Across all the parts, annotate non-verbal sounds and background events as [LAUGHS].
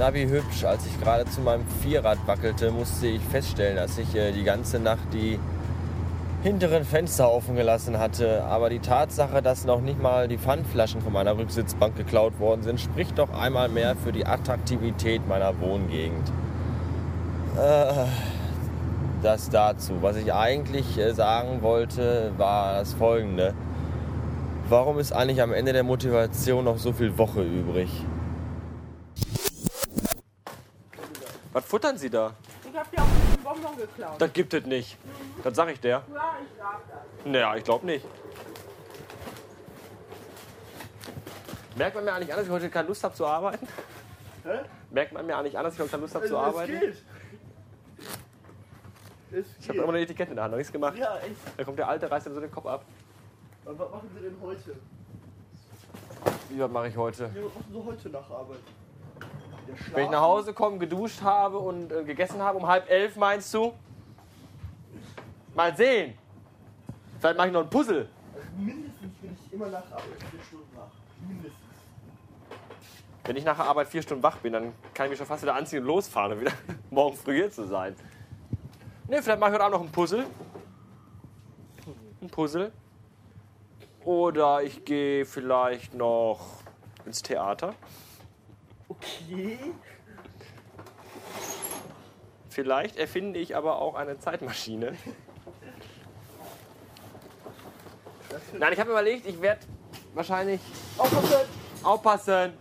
Navi hübsch. Als ich gerade zu meinem Vierrad wackelte, musste ich feststellen, dass ich äh, die ganze Nacht die hinteren Fenster offen gelassen hatte. Aber die Tatsache, dass noch nicht mal die Pfandflaschen von meiner Rücksitzbank geklaut worden sind, spricht doch einmal mehr für die Attraktivität meiner Wohngegend. Äh, das dazu. Was ich eigentlich äh, sagen wollte, war das folgende. Warum ist eigentlich am Ende der Motivation noch so viel Woche übrig? Was futtern Sie da? Ich hab dir auch ein bisschen Bonbon geklaut. Das gibt es nicht. Das sag ich der. Ja, ich sag das. Naja, ich glaube nicht. Merkt man mir eigentlich an, dass ich heute keine Lust habe zu arbeiten? Hä? Merkt man mir eigentlich an, dass ich heute keine Lust habe zu Also, arbeiten? Es geht. Es Ich habe immer eine Etikette in der Hand, noch nichts gemacht. Ja, echt. Da kommt der Alte, reißt ihm so den Kopf ab. Aber was machen Sie denn heute? Wie was mache ich heute? Ja, was machen Sie heute nach Arbeit? Wenn ich nach Hause komme, geduscht habe und äh, gegessen habe, um halb elf meinst du? Mal sehen. Vielleicht mache ich noch ein Puzzle. Also mindestens bin ich immer nach Arbeit vier Stunden wach. Mindestens. Wenn ich nach der Arbeit vier Stunden wach bin, dann kann ich mich schon fast wieder anziehen und losfahren, um wieder [LAUGHS] morgen früh hier zu sein. Ne, vielleicht mache ich heute Abend noch ein Puzzle. Ein Puzzle. Oder ich gehe vielleicht noch ins Theater. Okay. Vielleicht erfinde ich aber auch eine Zeitmaschine. Nein, ich habe überlegt, ich werde wahrscheinlich Aufpassen! aufpassen.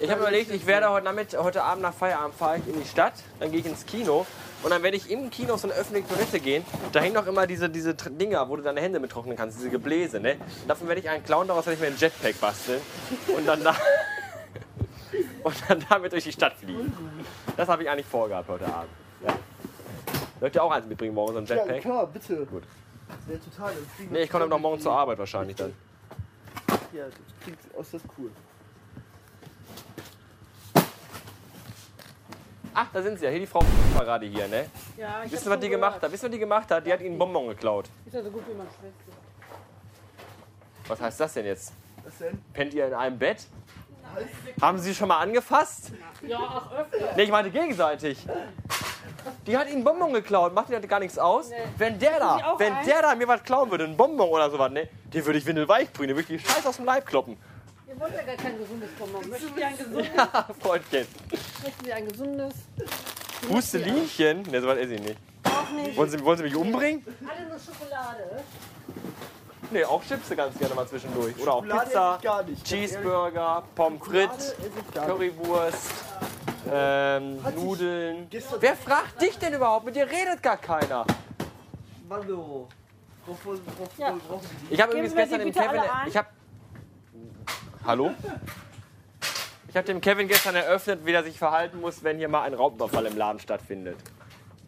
Ich habe überlegt, ich werde heute, Nachmittag, heute Abend nach Feierabend fahre ich in die Stadt, dann gehe ich ins Kino und dann werde ich im Kino so eine öffentliche Toilette gehen. Da hängen noch immer diese, diese Dinger, wo du deine Hände mit trocknen kannst, diese Gebläse. Ne? Davon werde ich einen Clown, daraus werde ich mir einen Jetpack basteln und dann, da und dann damit durch die Stadt fliegen. Das habe ich eigentlich vorgehabt heute Abend. Ja. Sollt ihr auch eins mitbringen morgen, so ein Ja, Jetpack? klar, bitte. Gut. Ja, total. dann fliegen Nee, ich komme zusammen noch morgen zur Arbeit wahrscheinlich dann. Ja, das klingt äußerst cool. Ach, da sind sie ja. Hier die Frau war gerade hier, ne? Ja, ich Wissen was die gemacht hat? Wissen was die gemacht hat? Die hat ihnen einen Bonbon geklaut. Ist ja so gut wie meine Schwester. Was heißt das denn jetzt? Was denn? Pennt ihr in einem Bett? Haben Sie schon mal angefasst? Ja, auch öfter. Ne, ich meinte gegenseitig. Die hat ihnen einen Bonbon geklaut, macht ihnen gar nichts aus. Nee. Wenn der da, wenn eins? der da mir was klauen würde, ein Bonbon oder sowas, ne, den würde ich windelweich prügeln, den würde ich die Scheiß aus dem Leib kloppen. Ihr wollt ja gar kein gesundes Bonbon. Möchten Sie ein gesundes? [LAUGHS] Ja, Freundchen. Möchten Sie ein gesundes? Hustelinchen? Ne, sowas esse ich nicht. Auch nicht. Wollen Sie, wollen Sie mich umbringen? Alle nur Schokolade. Ne, auch Chips ganz gerne mal zwischendurch. Oder auch Schokolade Pizza. Cheeseburger, Pommes frites. Currywurst, ähm, Nudeln. Wer fragt dich denn überhaupt? Mit dir redet gar keiner. Ja. die? Ich habe übrigens gestern dem Kevin. Ich habe. Hallo? Ich habe dem Kevin gestern eröffnet, wie er sich verhalten muss, wenn hier mal ein Raubüberfall im Laden stattfindet.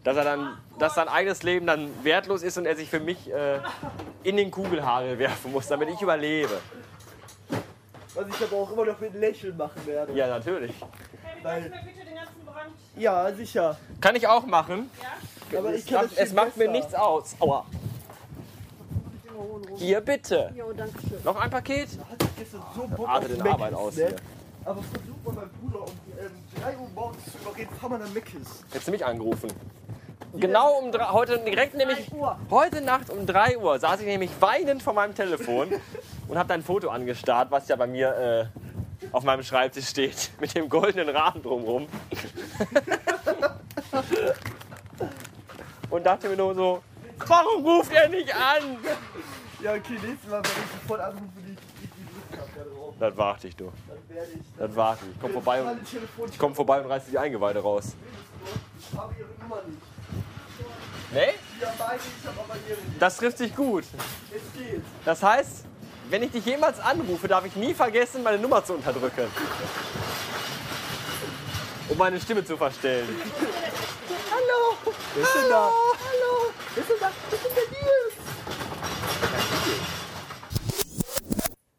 Dass er dann, dass sein eigenes Leben dann wertlos ist und er sich für mich äh, in den Kugelhagel werfen muss, damit ich überlebe. Was ich aber auch immer noch mit Lächeln machen werde. Ja, natürlich. Weil, bitte den ganzen Brand. ja, sicher. Kann ich auch machen. Aber ich Es kann viel es macht mir besser. nichts aus. Aua. Hier bitte. Jo, danke schön. Noch ein Paket? Hat sich gestern so Bock auf Arbeit aus ne? hier. Aber versucht mal meinen Bruder um ähm, 3 Uhr morgens zu überreden, fahr mal nach Mc's. Hättest du mich angerufen. Genau um drei, heute direkt nämlich Uhr. heute Nacht um 3 Uhr saß ich nämlich weinend vor meinem Telefon [LAUGHS] und habe dein Foto angestarrt, was ja bei mir äh, auf meinem Schreibtisch steht [LAUGHS] mit dem goldenen Rahmen drumherum. [LAUGHS] und dachte mir nur so, warum ruft er nicht an? Ja, okay, nächstes Mal, wenn ich sofort anrufe, die ich die Lust habe, da drauf. Das warte ich, du. Dann werde ich. Das warte ich. Ich komm vorbei und, ich komm vorbei und reiß die Eingeweide raus. Ich habe ihre Nummer nicht. Nee? Ja, beide, ich habe aber ihre nicht. Das trifft sich gut. Es geht. Das heißt, wenn ich dich jemals anrufe, darf ich nie vergessen, meine Nummer zu unterdrücken. Um meine Stimme zu verstellen. Hallo! Wer ist denn da? Hallo! Wer ist denn da? Das ist der Nils!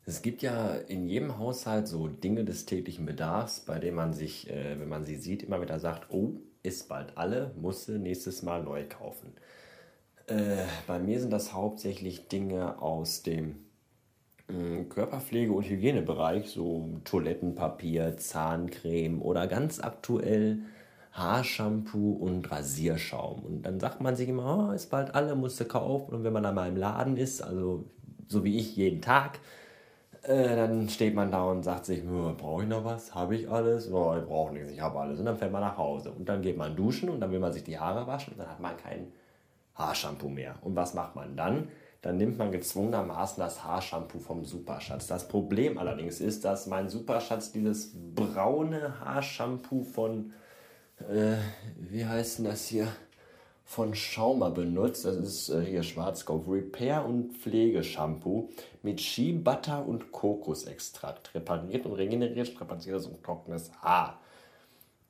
Es gibt ja in jedem Haushalt so Dinge des täglichen Bedarfs, bei denen man sich, äh, wenn man sie sieht, immer wieder sagt, oh, ist bald alle, musste nächstes Mal neu kaufen. Äh, bei mir sind das hauptsächlich Dinge aus dem im Körperpflege- und Hygienebereich, so Toilettenpapier, Zahncreme oder ganz aktuell Haarshampoo und Rasierschaum. Und dann sagt man sich immer, oh, ist bald alle, musst du kaufen. Und wenn man dann mal im Laden ist, also so wie ich jeden Tag, äh, dann steht man da und sagt sich, brauche ich noch was? Habe ich alles? Oh, ich brauche nichts, ich habe alles. Und dann fährt man nach Hause. Und dann geht man duschen und dann will man sich die Haare waschen und dann hat man kein Haarshampoo mehr. Und was macht man dann? Dann nimmt man gezwungenermaßen das Haarshampoo vom Superschatz. Das Problem allerdings ist, dass mein Superschatz dieses braune Haarshampoo von, äh, wie heißt denn das hier? Von Schaumer benutzt. Das ist äh, hier Schwarzkopf. Repair- und Pflegeshampoo mit Shea Butter und Kokosextrakt. Repariert und regeneriert strapaziertes und trockenes Haar.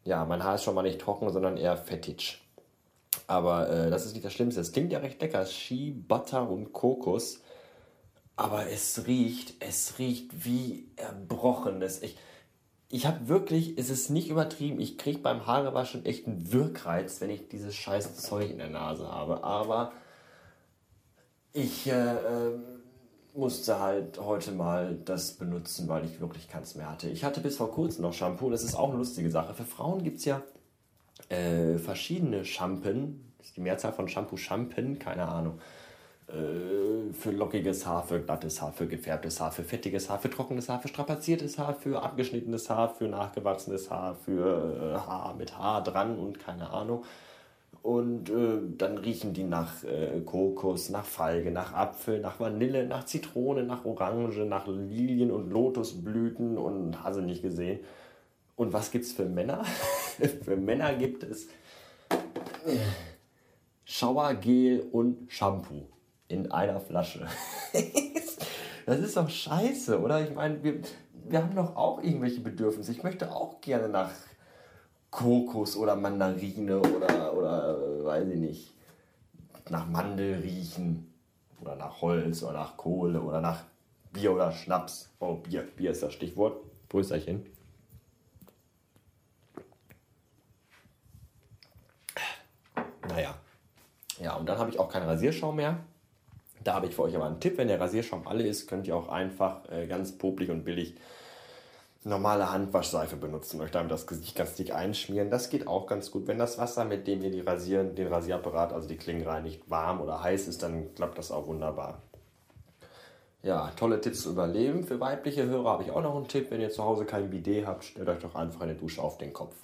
Ja, mein Haar ist schon mal nicht trocken, sondern eher fettig. Aber äh, das ist nicht das Schlimmste. Es klingt ja recht lecker. Ski, Butter und Kokos. Aber es riecht, es riecht wie Erbrochenes. Ich, ich habe wirklich, es ist nicht übertrieben, ich kriege beim Haarewaschen echt einen Wirkreiz, wenn ich dieses scheiß Zeug in der Nase habe. Aber ich äh, äh, musste halt heute mal das benutzen, weil ich wirklich keins mehr hatte. Ich hatte bis vor kurzem noch Shampoo, das ist auch eine lustige Sache. Für Frauen gibt es ja äh, verschiedene ist die Mehrzahl von Shampoo, Shampen, keine Ahnung. Äh, für lockiges Haar, für glattes Haar, für gefärbtes Haar, für fettiges Haar, für trockenes Haar, für strapaziertes Haar, für abgeschnittenes Haar, für nachgewachsenes Haar, für äh, Haar mit Haar dran und keine Ahnung. Und äh, dann riechen die nach äh, Kokos, nach Feige, nach Apfel, nach Vanille, nach Zitrone, nach Orange, nach Lilien und Lotusblüten und hast du nicht gesehen. Und was gibt's für Männer? [LAUGHS] für Männer gibt es Schauergel und Shampoo in einer Flasche. [LAUGHS] das ist doch scheiße, oder? Ich meine, wir, wir haben doch auch irgendwelche Bedürfnisse. Ich möchte auch gerne nach Kokos oder Mandarine oder, oder äh, weiß ich nicht, nach Mandel riechen oder nach Holz oder nach Kohle oder nach Bier oder Schnaps. Oh, Bier, Bier ist das Stichwort. Prösterchen. Naja. Ja, und dann habe ich auch keinen Rasierschaum mehr. Da habe ich für euch aber einen Tipp. Wenn der Rasierschaum alle ist, könnt ihr auch einfach äh, ganz popelig und billig normale Handwaschseife benutzen. Euch damit das Gesicht ganz dick einschmieren. Das geht auch ganz gut. Wenn das Wasser, mit dem ihr die rasieren, den Rasierapparat, also die Klingen reinigt, warm oder heiß ist, dann klappt das auch wunderbar. Ja, tolle Tipps zu überleben. Für weibliche Hörer habe ich auch noch einen Tipp. Wenn ihr zu Hause kein Bidet habt, stellt euch doch einfach eine Dusche auf den Kopf.